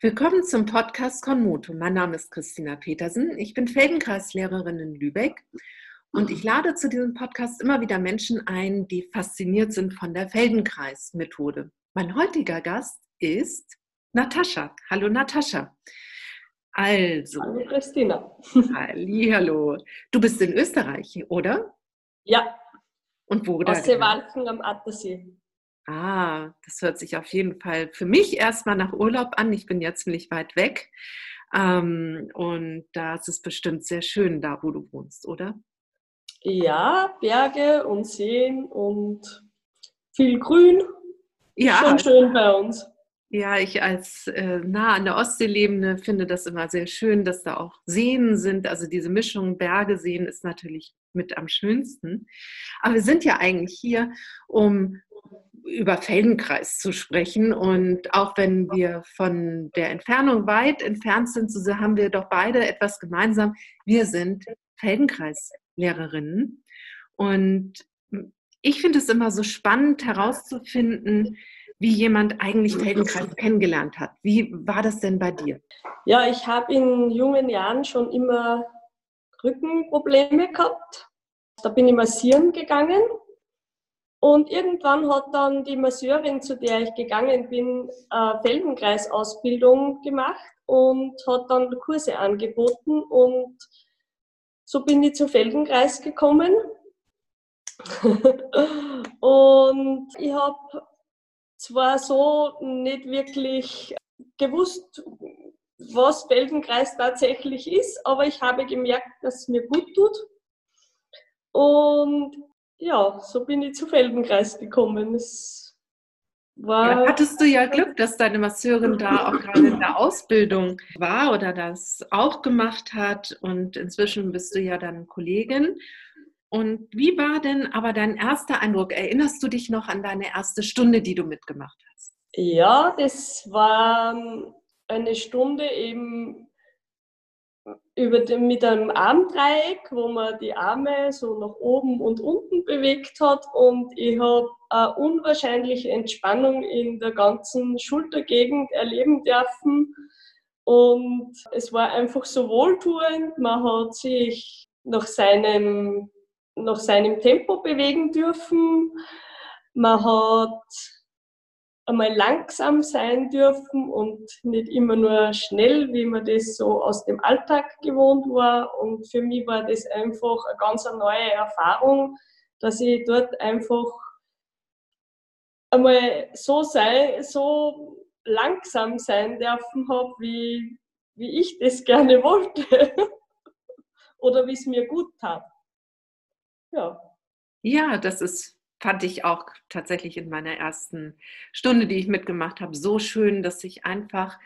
Willkommen zum Podcast Konmoto. Mein Name ist Christina Petersen. Ich bin Feldenkreislehrerin in Lübeck und ich lade zu diesem Podcast immer wieder Menschen ein, die fasziniert sind von der Feldenkreis-Methode. Mein heutiger Gast ist Natascha. Hallo Natascha. Also. Hallo Christina. Hallo. Du bist in Österreich, oder? Ja. Und wo? Aus Seewalken am Attersee. Ah, das hört sich auf jeden Fall für mich erstmal nach Urlaub an. Ich bin jetzt ziemlich weit weg. Ähm, und da ist es bestimmt sehr schön, da wo du wohnst, oder? Ja, Berge und Seen und viel Grün. Ja. Schon schön bei uns. Ja, ich als äh, nah an der Ostsee lebende finde das immer sehr schön, dass da auch Seen sind. Also diese Mischung Berge, Seen ist natürlich mit am schönsten. Aber wir sind ja eigentlich hier, um über Feldenkreis zu sprechen. Und auch wenn wir von der Entfernung weit entfernt sind, so haben wir doch beide etwas gemeinsam. Wir sind Feldenkreislehrerinnen. Und ich finde es immer so spannend herauszufinden, wie jemand eigentlich Feldenkreis kennengelernt hat. Wie war das denn bei dir? Ja, ich habe in jungen Jahren schon immer Rückenprobleme gehabt. Da bin ich massieren gegangen und irgendwann hat dann die Masseurin, zu der ich gegangen bin, Feldenkreisausbildung gemacht und hat dann Kurse angeboten und so bin ich zu Feldenkreis gekommen. und ich habe zwar so nicht wirklich gewusst, was Feldenkreis tatsächlich ist, aber ich habe gemerkt, dass es mir gut tut. Und ja, so bin ich zu Feldenkreis gekommen. Es war ja, hattest du ja Glück, dass deine Masseurin da auch gerade in der Ausbildung war oder das auch gemacht hat und inzwischen bist du ja dann Kollegin. Und wie war denn aber dein erster Eindruck? Erinnerst du dich noch an deine erste Stunde, die du mitgemacht hast? Ja, das war eine Stunde eben über den, mit einem Armdreieck, wo man die Arme so nach oben und unten bewegt hat. Und ich habe eine unwahrscheinliche Entspannung in der ganzen Schultergegend erleben dürfen. Und es war einfach so wohltuend, man hat sich nach seinem, nach seinem Tempo bewegen dürfen, man hat einmal langsam sein dürfen und nicht immer nur schnell, wie man das so aus dem Alltag gewohnt war. Und für mich war das einfach eine ganz neue Erfahrung, dass ich dort einfach einmal so sei, so langsam sein dürfen habe, wie, wie ich das gerne wollte. Oder wie es mir gut tat. Ja. Ja, das ist fand ich auch tatsächlich in meiner ersten Stunde, die ich mitgemacht habe, so schön, dass ich einfach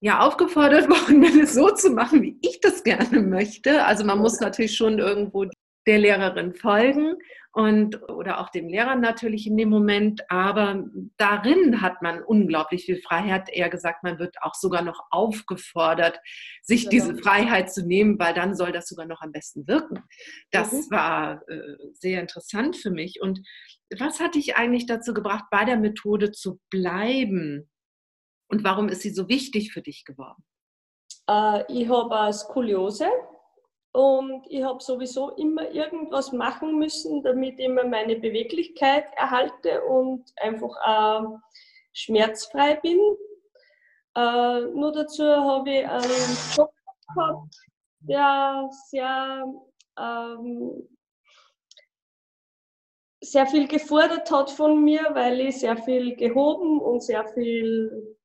ja aufgefordert worden bin, es so zu machen, wie ich das gerne möchte. Also man muss natürlich schon irgendwo der Lehrerin folgen und oder auch dem Lehrer natürlich in dem Moment, aber darin hat man unglaublich viel Freiheit. Eher gesagt, man wird auch sogar noch aufgefordert, sich diese Freiheit zu nehmen, weil dann soll das sogar noch am besten wirken. Das mhm. war äh, sehr interessant für mich. Und was hat dich eigentlich dazu gebracht, bei der Methode zu bleiben? Und warum ist sie so wichtig für dich geworden? Äh, ich habe Skoliose und ich habe sowieso immer irgendwas machen müssen, damit ich immer meine Beweglichkeit erhalte und einfach äh, schmerzfrei bin. Äh, nur dazu habe ich einen Job gehabt, der sehr, ähm, sehr viel gefordert hat von mir, weil ich sehr viel gehoben und sehr viel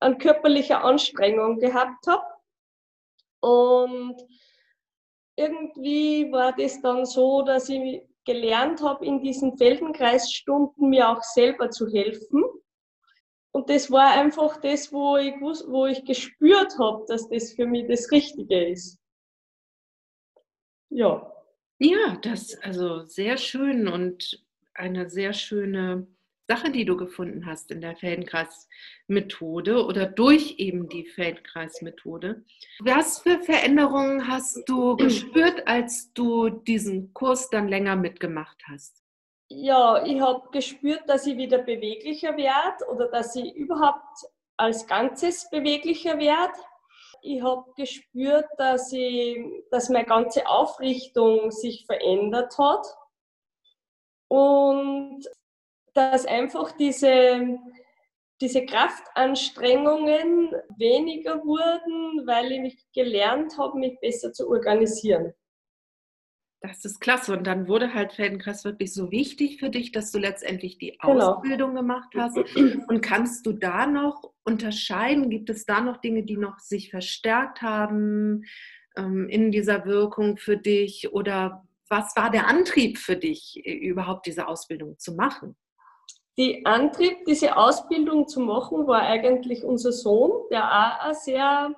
an körperlicher Anstrengung gehabt habe. Und irgendwie war das dann so, dass ich gelernt habe, in diesen Feldenkreisstunden mir auch selber zu helfen. Und das war einfach das, wo ich, wo ich gespürt habe, dass das für mich das Richtige ist. Ja. Ja, das also sehr schön und eine sehr schöne Sache, die du gefunden hast in der Feldenkreismethode oder durch eben die Feldenkreismethode. Was für Veränderungen hast du gespürt, als du diesen Kurs dann länger mitgemacht hast? Ja, ich habe gespürt, dass ich wieder beweglicher werde oder dass ich überhaupt als Ganzes beweglicher werde. Ich habe gespürt, dass, ich, dass meine ganze Aufrichtung sich verändert hat und dass einfach diese, diese Kraftanstrengungen weniger wurden, weil ich gelernt habe, mich besser zu organisieren. Das ist klasse. Und dann wurde halt Feldenkreis wirklich so wichtig für dich, dass du letztendlich die genau. Ausbildung gemacht hast. Und kannst du da noch unterscheiden? Gibt es da noch Dinge, die noch sich verstärkt haben ähm, in dieser Wirkung für dich? Oder was war der Antrieb für dich, überhaupt diese Ausbildung zu machen? Die Antrieb, diese Ausbildung zu machen, war eigentlich unser Sohn, der auch eine sehr,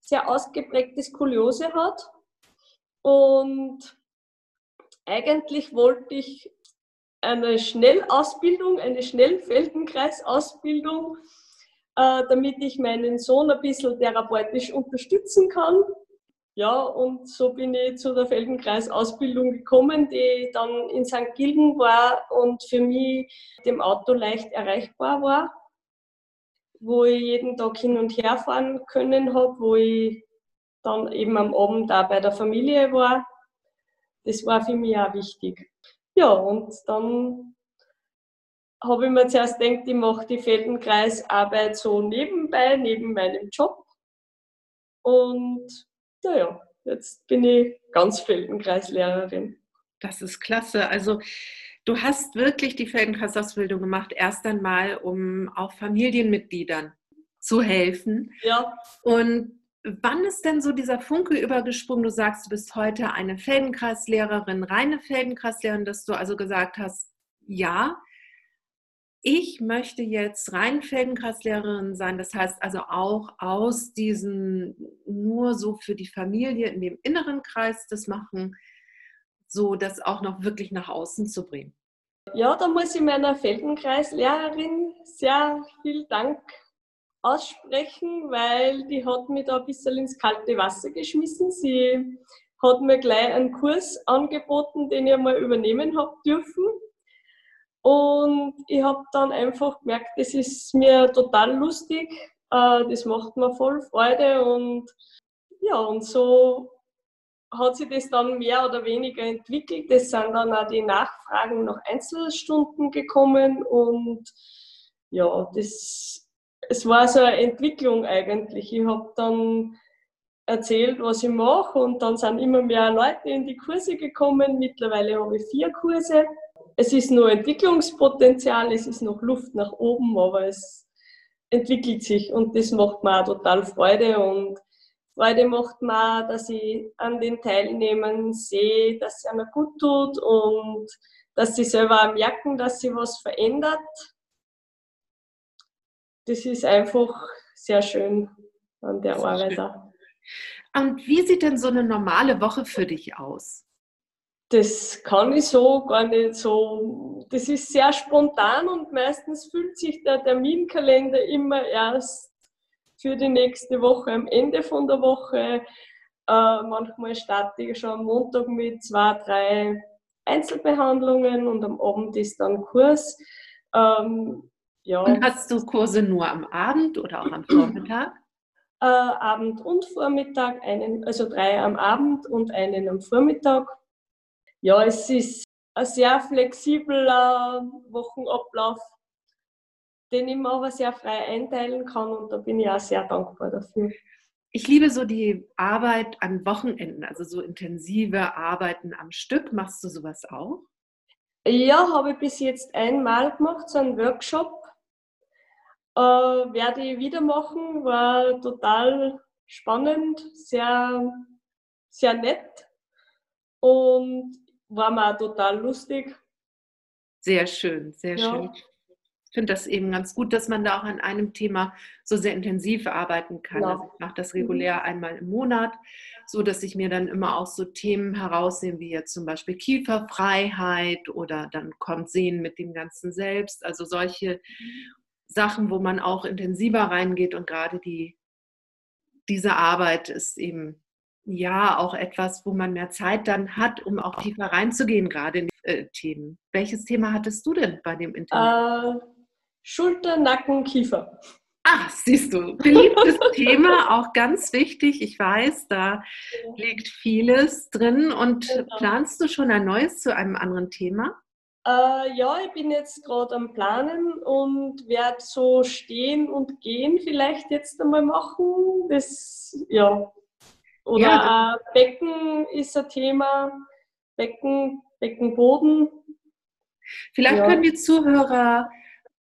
sehr ausgeprägte Skoliose hat. Und eigentlich wollte ich eine Schnellausbildung, eine Schnellfeldenkreisausbildung, äh, damit ich meinen Sohn ein bisschen therapeutisch unterstützen kann. Ja, und so bin ich zu der Feldenkreisausbildung gekommen, die dann in St. Gilgen war und für mich dem Auto leicht erreichbar war, wo ich jeden Tag hin und her fahren können habe, wo ich dann eben am Abend da bei der Familie war das war für mich auch wichtig. Ja, und dann habe ich mir zuerst gedacht, ich mache die Feldenkreisarbeit so nebenbei, neben meinem Job. Und naja, jetzt bin ich ganz Feldenkreislehrerin. Das ist klasse. Also du hast wirklich die Feldenkreisausbildung gemacht, erst einmal, um auch Familienmitgliedern zu helfen. Ja. Und Wann ist denn so dieser Funke übergesprungen? Du sagst, du bist heute eine Feldenkreislehrerin, reine Feldenkreislehrerin, dass du also gesagt hast, ja, ich möchte jetzt rein Feldenkreislehrerin sein. Das heißt also auch aus diesem nur so für die Familie in dem inneren Kreis das machen, so das auch noch wirklich nach außen zu bringen. Ja, da muss ich meiner Feldenkreislehrerin sehr viel Dank aussprechen, weil die hat mich da ein bisschen ins kalte Wasser geschmissen. Sie hat mir gleich einen Kurs angeboten, den ich mal übernehmen habe dürfen. Und ich habe dann einfach gemerkt, das ist mir total lustig, äh, das macht mir voll Freude und ja, und so hat sich das dann mehr oder weniger entwickelt. Es sind dann auch die Nachfragen nach Einzelstunden gekommen und ja, das es war so eine Entwicklung eigentlich. Ich habe dann erzählt, was ich mache und dann sind immer mehr Leute in die Kurse gekommen. Mittlerweile habe ich vier Kurse. Es ist nur Entwicklungspotenzial, es ist noch Luft nach oben, aber es entwickelt sich und das macht mir auch total Freude und Freude macht mir, dass ich an den Teilnehmern sehe, dass es einer gut tut und dass sie selber merken, dass sie was verändert das ist einfach sehr schön an der Arbeit. Und wie sieht denn so eine normale Woche für dich aus? Das kann ich so gar nicht so. Das ist sehr spontan und meistens fühlt sich der Terminkalender immer erst für die nächste Woche am Ende von der Woche. Äh, manchmal starte ich schon am Montag mit zwei, drei Einzelbehandlungen und am Abend ist dann Kurs. Ähm, ja. Und hast du Kurse nur am Abend oder auch am Vormittag? Äh, Abend und Vormittag, einen, also drei am Abend und einen am Vormittag. Ja, es ist ein sehr flexibler Wochenablauf, den ich mir aber sehr frei einteilen kann und da bin ich auch sehr dankbar dafür. Ich liebe so die Arbeit an Wochenenden, also so intensive Arbeiten am Stück. Machst du sowas auch? Ja, habe ich bis jetzt einmal gemacht, so einen Workshop äh, werde ich wieder machen, war total spannend, sehr, sehr nett und war auch total lustig. Sehr schön, sehr ja. schön. Ich finde das eben ganz gut, dass man da auch an einem Thema so sehr intensiv arbeiten kann. Ja. Also ich mache das regulär mhm. einmal im Monat, so dass ich mir dann immer auch so Themen herausnehme, wie jetzt zum Beispiel Kieferfreiheit oder dann kommt Sehen mit dem ganzen Selbst. Also solche. Sachen, wo man auch intensiver reingeht und gerade die, diese Arbeit ist eben ja auch etwas, wo man mehr Zeit dann hat, um auch tiefer reinzugehen, gerade in die äh, Themen. Welches Thema hattest du denn bei dem Interview? Äh, Schulter, Nacken, Kiefer. Ach, siehst du, beliebtes Thema, auch ganz wichtig. Ich weiß, da liegt vieles drin. Und genau. planst du schon ein neues zu einem anderen Thema? Äh, ja, ich bin jetzt gerade am Planen und werde so stehen und gehen vielleicht jetzt einmal machen. Das, ja. Oder ja, Becken ist ein Thema. Becken, Beckenboden. Vielleicht ja. können die Zuhörer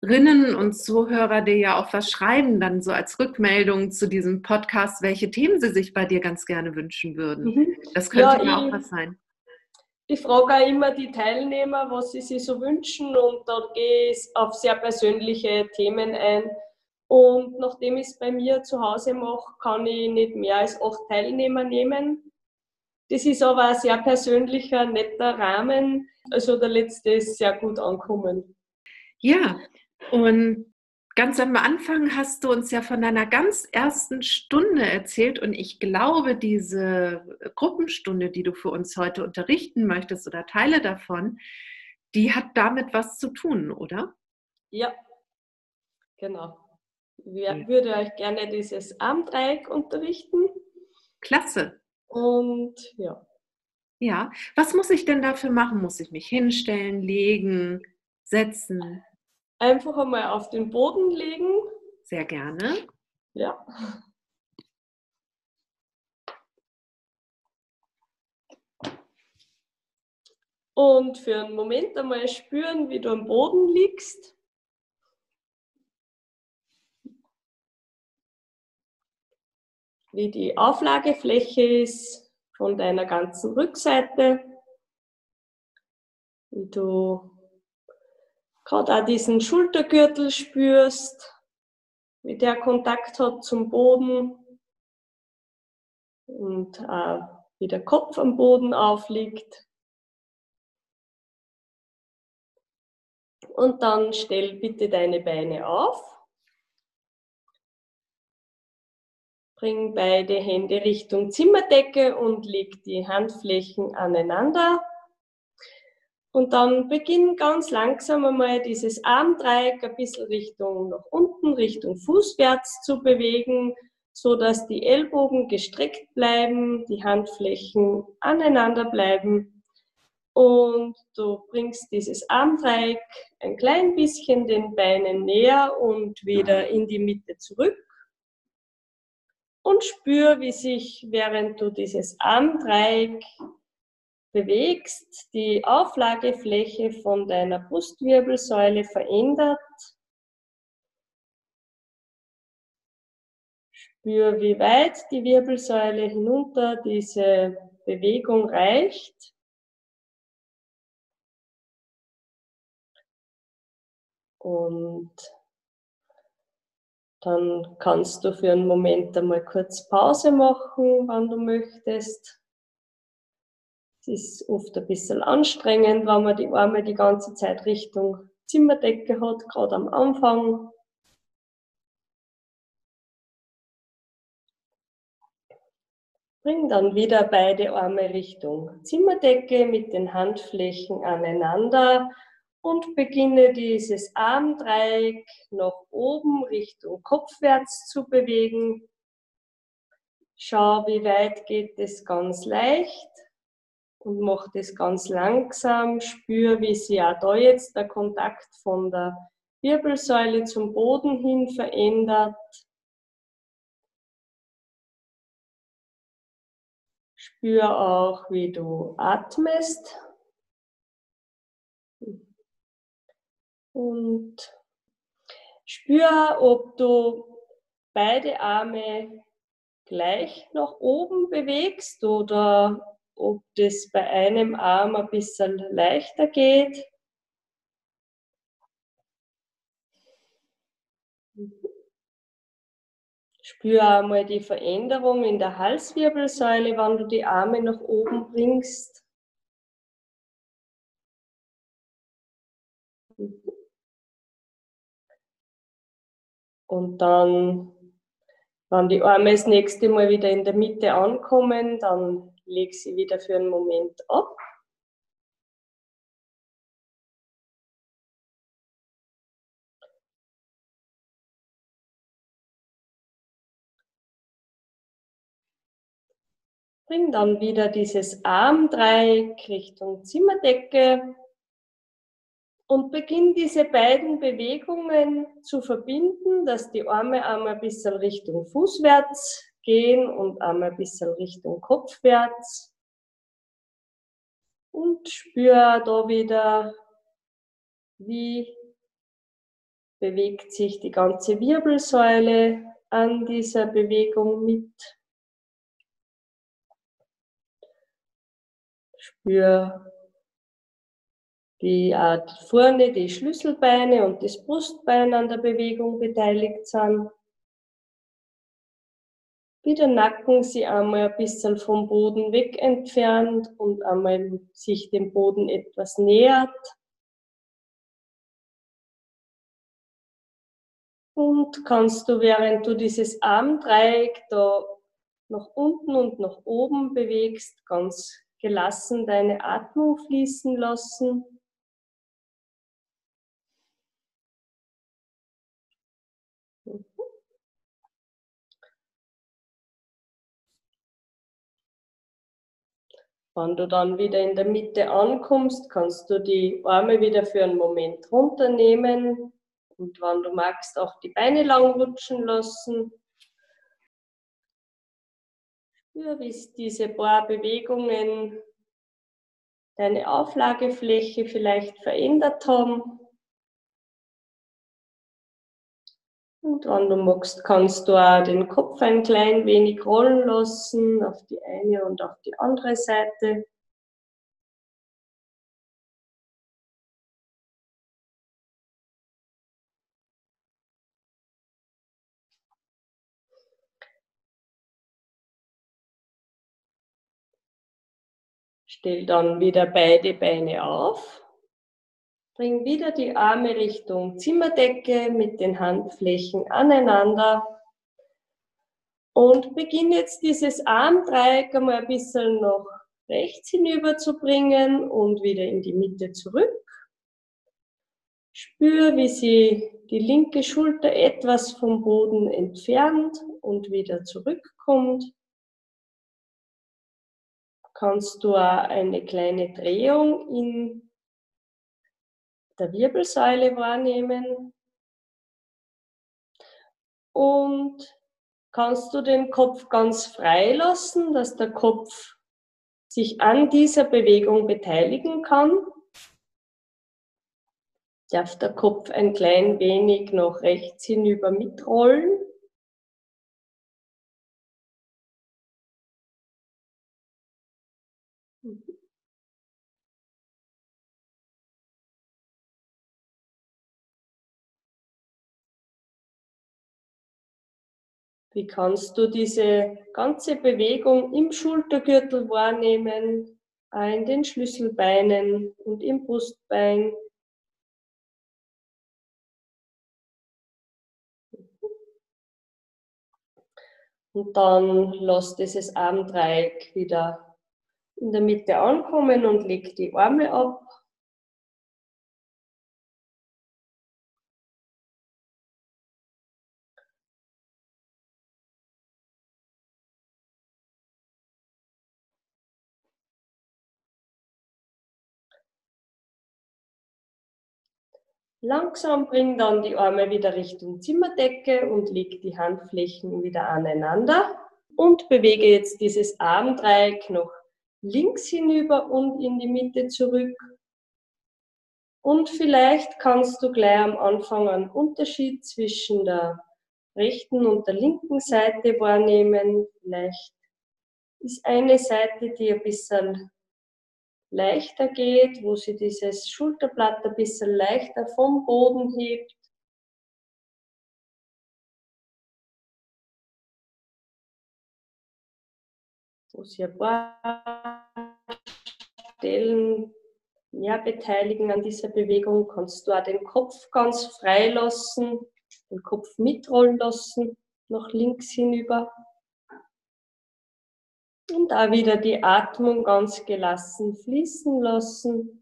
Hörerinnen und Zuhörer dir ja auch was schreiben, dann so als Rückmeldung zu diesem Podcast, welche Themen sie sich bei dir ganz gerne wünschen würden. Mhm. Das könnte ja, ja auch was sein. Ich frage auch immer die Teilnehmer, was sie sich so wünschen und da gehe ich auf sehr persönliche Themen ein. Und nachdem ich es bei mir zu Hause mache, kann ich nicht mehr als acht Teilnehmer nehmen. Das ist aber ein sehr persönlicher, netter Rahmen. Also der letzte ist sehr gut angekommen. Ja, und ganz am Anfang hast du uns ja von deiner ganz ersten Stunde erzählt und ich glaube, diese Gruppenstunde, die du für uns heute unterrichten möchtest oder Teile davon, die hat damit was zu tun, oder? Ja, genau. Ich würde euch gerne dieses Armdreieck unterrichten. Klasse. Und ja. Ja, was muss ich denn dafür machen? Muss ich mich hinstellen, legen, setzen? Einfach einmal auf den Boden legen. Sehr gerne. Ja. Und für einen Moment einmal spüren, wie du am Boden liegst. Wie die Auflagefläche ist von deiner ganzen Rückseite. Wie du gerade auch diesen Schultergürtel spürst, wie der Kontakt hat zum Boden und äh, wie der Kopf am Boden aufliegt. Und dann stell bitte deine Beine auf. Bring beide Hände Richtung Zimmerdecke und leg die Handflächen aneinander. Und dann beginn ganz langsam einmal dieses Armdreieck ein bisschen Richtung nach unten, Richtung Fußwärts zu bewegen, so dass die Ellbogen gestreckt bleiben, die Handflächen aneinander bleiben. Und du bringst dieses Armdreieck ein klein bisschen den Beinen näher und wieder in die Mitte zurück. Und spür, wie sich, während du dieses Armdreieck bewegst, die Auflagefläche von deiner Brustwirbelsäule verändert. Spür, wie weit die Wirbelsäule hinunter diese Bewegung reicht. Und dann kannst du für einen Moment einmal kurz Pause machen, wann du möchtest. Es ist oft ein bisschen anstrengend, wenn man die Arme die ganze Zeit Richtung Zimmerdecke hat, gerade am Anfang. Bring dann wieder beide Arme Richtung Zimmerdecke mit den Handflächen aneinander und beginne dieses Armdreieck nach oben Richtung kopfwärts zu bewegen. Schau, wie weit geht es ganz leicht und mach das ganz langsam. Spür, wie sich auch da jetzt der Kontakt von der Wirbelsäule zum Boden hin verändert. Spür auch, wie du atmest. Und spür, ob du beide Arme gleich nach oben bewegst oder ob das bei einem Arm ein bisschen leichter geht. Spür einmal die Veränderung in der Halswirbelsäule, wenn du die Arme nach oben bringst. Und dann, wenn die Arme das nächste Mal wieder in der Mitte ankommen, dann lege sie wieder für einen Moment ab. Bring dann wieder dieses Armdreieck Richtung Zimmerdecke und beginn diese beiden Bewegungen zu verbinden, dass die Arme einmal ein bisschen Richtung Fußwärts gehen und einmal ein bisschen Richtung Kopfwärts. Und spür da wieder, wie bewegt sich die ganze Wirbelsäule an dieser Bewegung mit. Spür, wie äh, vorne die Schlüsselbeine und das Brustbein an der Bewegung beteiligt sind. Wie der Nacken sie einmal ein bisschen vom Boden weg entfernt und einmal sich dem Boden etwas nähert. Und kannst du, während du dieses Armdreieck da nach unten und nach oben bewegst, ganz gelassen deine Atmung fließen lassen. Wenn du dann wieder in der Mitte ankommst, kannst du die Arme wieder für einen Moment runternehmen und wenn du magst, auch die Beine lang rutschen lassen. Spür, wie diese paar Bewegungen deine Auflagefläche vielleicht verändert haben. Und wenn du magst, kannst du auch den Kopf ein klein wenig rollen lassen auf die eine und auf die andere Seite. Stell dann wieder beide Beine auf. Bring wieder die Arme Richtung Zimmerdecke mit den Handflächen aneinander. Und beginn jetzt dieses Armdreieck einmal ein bisschen nach rechts hinüber zu bringen und wieder in die Mitte zurück. Spür, wie sie die linke Schulter etwas vom Boden entfernt und wieder zurückkommt kannst du auch eine kleine Drehung in der Wirbelsäule wahrnehmen und kannst du den Kopf ganz frei lassen, dass der Kopf sich an dieser Bewegung beteiligen kann. Darf der Kopf ein klein wenig nach rechts hinüber mitrollen. Wie kannst du diese ganze Bewegung im Schultergürtel wahrnehmen, in den Schlüsselbeinen und im Brustbein? Und dann lass dieses Armdreieck wieder in der Mitte ankommen und leg die Arme ab. Langsam bring dann die Arme wieder Richtung Zimmerdecke und leg die Handflächen wieder aneinander und bewege jetzt dieses Armdreieck noch links hinüber und in die Mitte zurück. Und vielleicht kannst du gleich am Anfang einen Unterschied zwischen der rechten und der linken Seite wahrnehmen. Vielleicht ist eine Seite, die ein bisschen leichter geht, wo sie dieses Schulterblatt ein bisschen leichter vom Boden hebt. Wo sie ein paar Stellen ja, beteiligen an dieser Bewegung, kannst du auch den Kopf ganz frei lassen, den Kopf mitrollen lassen, nach links hinüber. Und da wieder die Atmung ganz gelassen fließen lassen.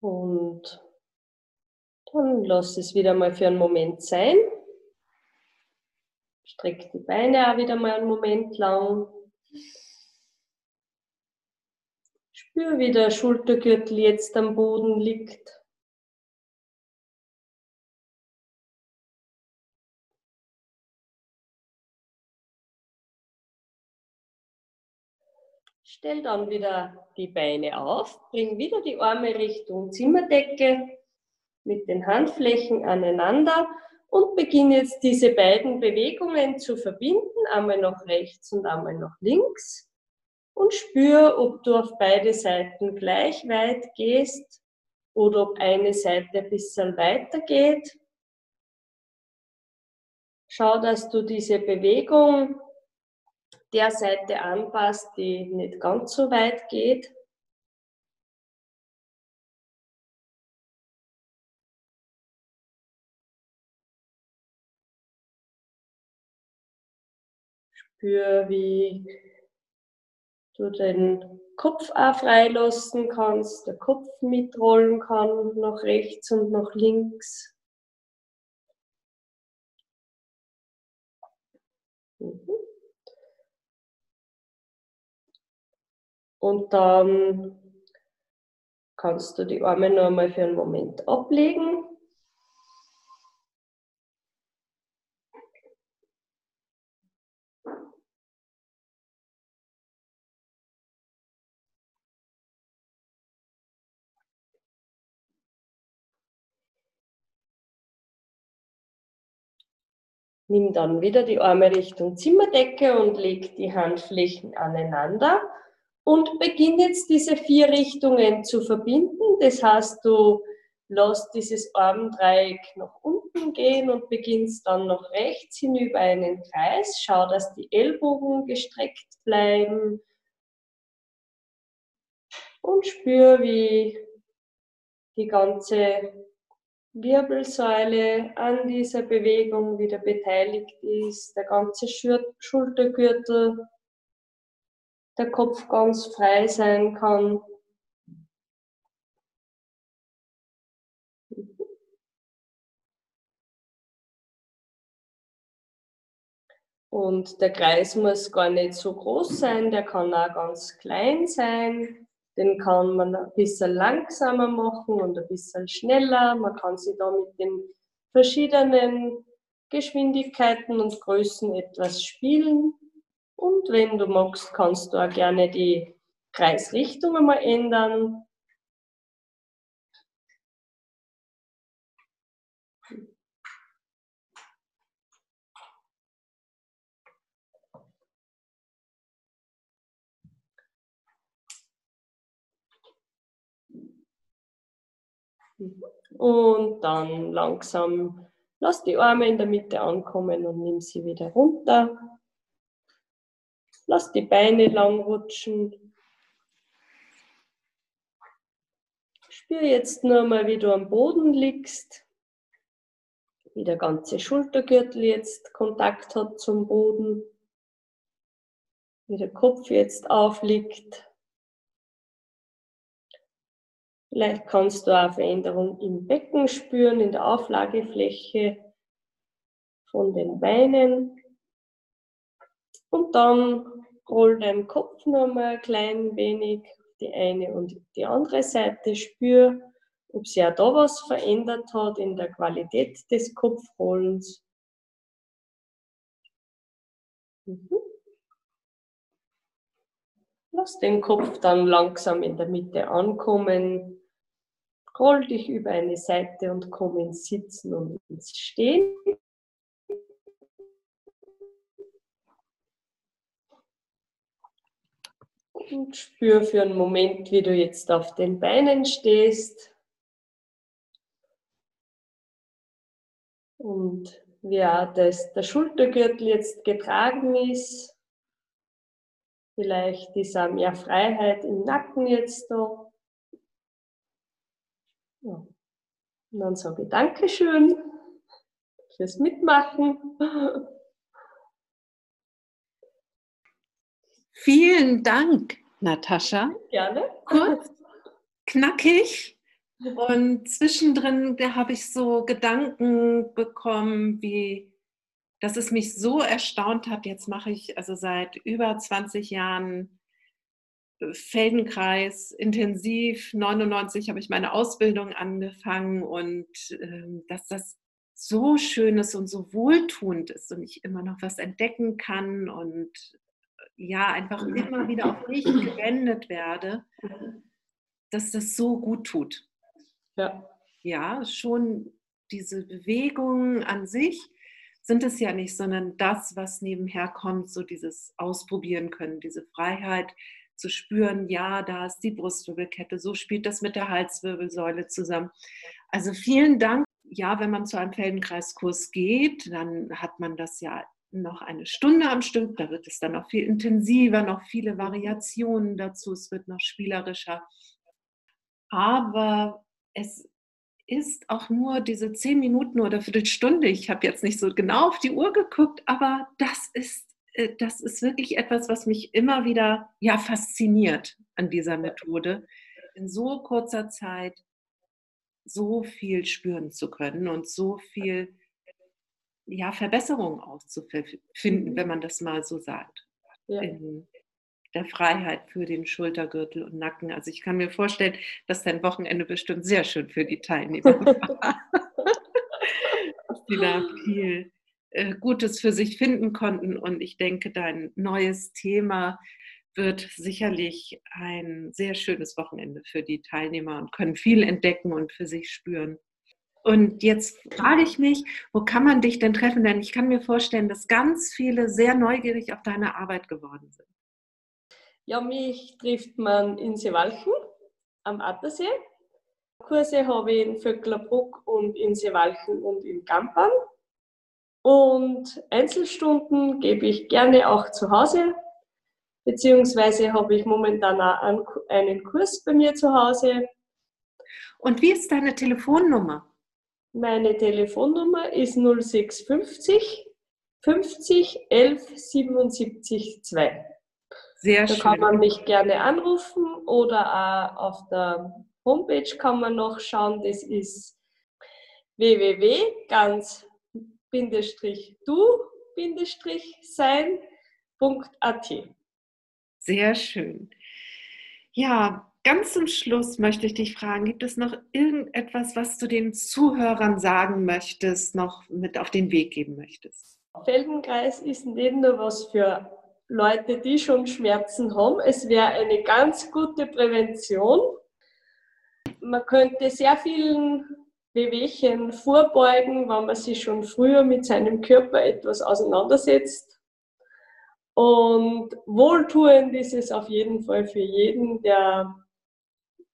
Und dann lass es wieder mal für einen Moment sein. Streck die Beine auch wieder mal einen Moment lang. Spür, wie der Schultergürtel jetzt am Boden liegt. Stell dann wieder die Beine auf, bring wieder die Arme Richtung Zimmerdecke mit den Handflächen aneinander und beginn jetzt diese beiden Bewegungen zu verbinden, einmal nach rechts und einmal nach links und spür, ob du auf beide Seiten gleich weit gehst oder ob eine Seite ein bisschen weiter geht. Schau, dass du diese Bewegung der Seite anpasst, die nicht ganz so weit geht. Spür, wie du den Kopf auch freilassen kannst, der Kopf mitrollen kann nach rechts und nach links. Mhm. Und dann kannst du die Arme noch einmal für einen Moment ablegen. Nimm dann wieder die Arme Richtung Zimmerdecke und leg die Handflächen aneinander und beginn jetzt diese vier Richtungen zu verbinden. Das heißt, du lässt dieses Armdreieck nach unten gehen und beginnst dann nach rechts hinüber einen Kreis. Schau, dass die Ellbogen gestreckt bleiben. Und spür, wie die ganze Wirbelsäule an dieser Bewegung wieder beteiligt ist, der ganze Schultergürtel der Kopf ganz frei sein kann. Und der Kreis muss gar nicht so groß sein, der kann auch ganz klein sein. Den kann man ein bisschen langsamer machen und ein bisschen schneller. Man kann sich da mit den verschiedenen Geschwindigkeiten und Größen etwas spielen. Und wenn du magst, kannst du auch gerne die Kreisrichtung einmal ändern. Und dann langsam lass die Arme in der Mitte ankommen und nimm sie wieder runter. Lass die Beine lang rutschen. Spür jetzt nur mal, wie du am Boden liegst, wie der ganze Schultergürtel jetzt Kontakt hat zum Boden, wie der Kopf jetzt aufliegt. Vielleicht kannst du auch Veränderung im Becken spüren, in der Auflagefläche von den Beinen. Und dann roll deinen Kopf nochmal ein klein wenig die eine und die andere Seite. Spür, ob sich auch da was verändert hat in der Qualität des Kopfrollens. Mhm. Lass den Kopf dann langsam in der Mitte ankommen. Roll dich über eine Seite und komm ins Sitzen und ins Stehen. Und spür für einen Moment, wie du jetzt auf den Beinen stehst. Und wie auch das, der Schultergürtel jetzt getragen ist. Vielleicht ist auch mehr Freiheit im Nacken jetzt da. Ja. Und dann sage ich Dankeschön fürs Mitmachen. Vielen Dank, Natascha. Gerne. Kurz, knackig, Und zwischendrin, da habe ich so Gedanken bekommen, wie, dass es mich so erstaunt hat. Jetzt mache ich also seit über 20 Jahren Feldenkreis intensiv. 99 habe ich meine Ausbildung angefangen und äh, dass das so schön ist und so wohltuend ist und ich immer noch was entdecken kann und ja, einfach immer wieder auf mich gewendet werde, dass das so gut tut. Ja. Ja, schon diese Bewegungen an sich sind es ja nicht, sondern das, was nebenher kommt, so dieses Ausprobieren können, diese Freiheit zu spüren, ja, da ist die Brustwirbelkette, so spielt das mit der Halswirbelsäule zusammen. Also vielen Dank. Ja, wenn man zu einem Feldenkreiskurs geht, dann hat man das ja noch eine Stunde am Stück, da wird es dann noch viel intensiver, noch viele Variationen dazu, es wird noch spielerischer. Aber es ist auch nur diese zehn Minuten oder Viertelstunde. Ich habe jetzt nicht so genau auf die Uhr geguckt, aber das ist, das ist wirklich etwas, was mich immer wieder ja, fasziniert an dieser Methode. In so kurzer Zeit so viel spüren zu können und so viel ja, Verbesserung auch zu finden, mhm. wenn man das mal so sagt. Ja. In der Freiheit für den Schultergürtel und Nacken. Also ich kann mir vorstellen, dass dein Wochenende bestimmt sehr schön für die Teilnehmer war. dass sie da viel äh, Gutes für sich finden konnten. Und ich denke, dein neues Thema wird sicherlich ein sehr schönes Wochenende für die Teilnehmer und können viel entdecken und für sich spüren. Und jetzt frage ich mich, wo kann man dich denn treffen? Denn ich kann mir vorstellen, dass ganz viele sehr neugierig auf deine Arbeit geworden sind. Ja, mich trifft man in Seewalchen am Attersee. Kurse habe ich in Vöcklerbruck und in Seewalchen und in Gampern. Und Einzelstunden gebe ich gerne auch zu Hause, beziehungsweise habe ich momentan auch einen Kurs bei mir zu Hause. Und wie ist deine Telefonnummer? Meine Telefonnummer ist 0650 50 11 77 2. Sehr da schön. kann man mich gerne anrufen oder auch auf der Homepage kann man noch schauen. Das ist www.ganz-du-sein.at. Sehr schön. Ja, ganz zum Schluss möchte ich dich fragen, gibt es noch irgendetwas, was du den Zuhörern sagen möchtest, noch mit auf den Weg geben möchtest? Feldenkreis ist nicht nur was für Leute, die schon Schmerzen haben. Es wäre eine ganz gute Prävention. Man könnte sehr vielen Bewegchen vorbeugen, wenn man sich schon früher mit seinem Körper etwas auseinandersetzt. Und wohltuend ist es auf jeden Fall für jeden, der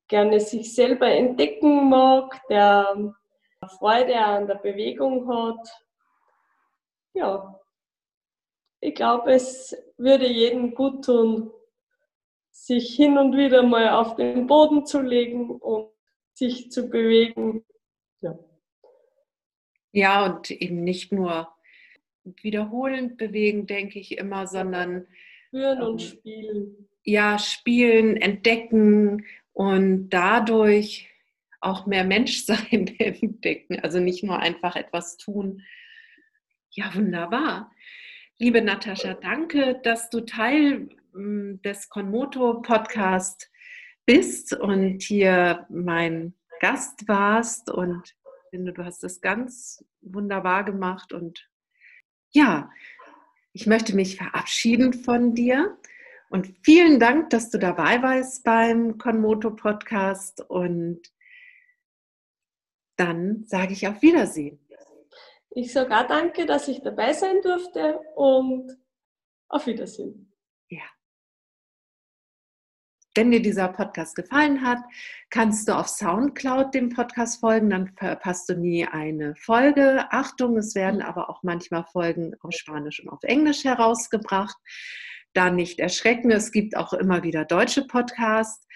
gerne sich selber entdecken mag, der Freude an der Bewegung hat. Ja, ich glaube, es würde jedem gut tun, sich hin und wieder mal auf den Boden zu legen und sich zu bewegen. Ja, ja und eben nicht nur wiederholend bewegen, denke ich immer, sondern spüren und ähm, spielen. Ja, spielen, entdecken und dadurch auch mehr Menschsein entdecken. Also nicht nur einfach etwas tun. Ja, wunderbar. Liebe Natascha, danke, dass du Teil hm, des Konmoto Podcast bist und hier mein Gast warst. Und ich finde, du hast das ganz wunderbar gemacht. Und ja, ich möchte mich verabschieden von dir. Und vielen Dank, dass du dabei warst beim Konmoto Podcast. Und dann sage ich auf Wiedersehen. Ich sage auch danke, dass ich dabei sein durfte und auf Wiedersehen. Ja. Wenn dir dieser Podcast gefallen hat, kannst du auf Soundcloud dem Podcast folgen, dann verpasst du nie eine Folge. Achtung, es werden aber auch manchmal Folgen auf Spanisch und auf Englisch herausgebracht. Da nicht erschrecken, es gibt auch immer wieder deutsche Podcasts.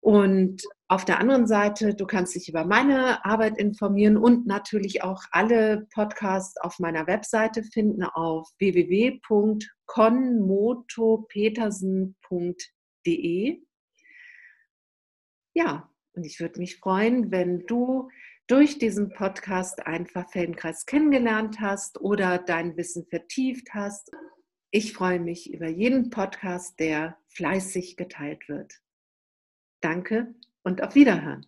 Und auf der anderen Seite, du kannst dich über meine Arbeit informieren und natürlich auch alle Podcasts auf meiner Webseite finden auf www.konmotopetersen.de. Ja, Und ich würde mich freuen, wenn du durch diesen Podcast einfach Feldenkreis kennengelernt hast oder dein Wissen vertieft hast. Ich freue mich über jeden Podcast, der fleißig geteilt wird. Danke und auf Wiederhören.